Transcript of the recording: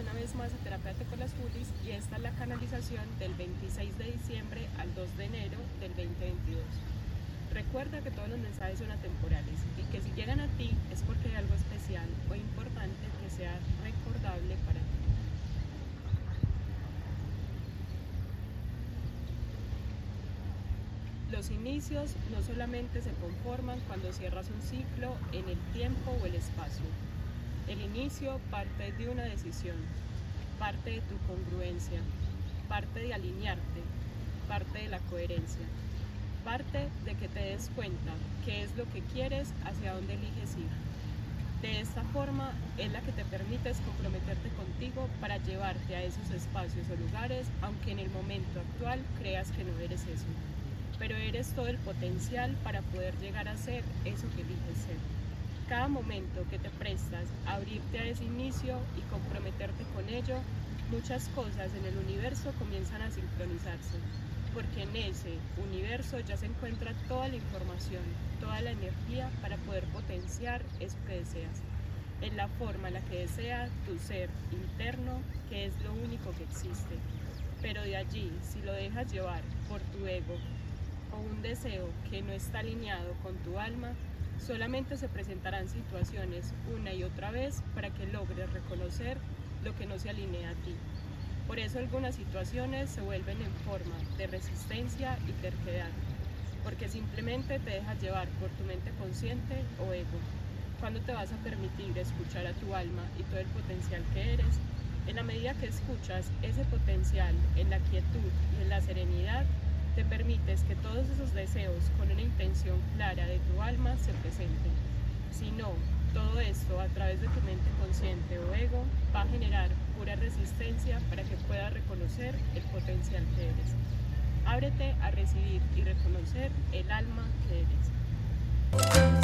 una vez más a Terapeuta con las Julis y esta es la canalización del 26 de diciembre al 2 de enero del 2022. Recuerda que todos los mensajes son atemporales y que si llegan a ti es porque hay algo especial o importante que sea recordable para ti. Los inicios no solamente se conforman cuando cierras un ciclo en el tiempo o el espacio, el inicio parte de una decisión, parte de tu congruencia, parte de alinearte, parte de la coherencia, parte de que te des cuenta qué es lo que quieres, hacia dónde eliges ir. De esta forma es la que te permites comprometerte contigo para llevarte a esos espacios o lugares, aunque en el momento actual creas que no eres eso. Pero eres todo el potencial para poder llegar a ser eso que eliges ser. Cada momento que te prestas a abrirte a ese inicio y comprometerte con ello, muchas cosas en el universo comienzan a sincronizarse, porque en ese universo ya se encuentra toda la información, toda la energía para poder potenciar eso que deseas, en la forma en la que desea tu ser interno, que es lo único que existe. Pero de allí, si lo dejas llevar por tu ego o un deseo que no está alineado con tu alma, Solamente se presentarán situaciones una y otra vez para que logres reconocer lo que no se alinea a ti. Por eso algunas situaciones se vuelven en forma de resistencia y terquedad, porque simplemente te dejas llevar por tu mente consciente o ego. Cuando te vas a permitir escuchar a tu alma y todo el potencial que eres, en la medida que escuchas ese potencial en la quietud y en la serenidad, te permites que todos esos deseos con una intención clara de tu alma se presenten. Si no, todo esto a través de tu mente consciente o ego va a generar pura resistencia para que puedas reconocer el potencial que eres. Ábrete a recibir y reconocer el alma que eres.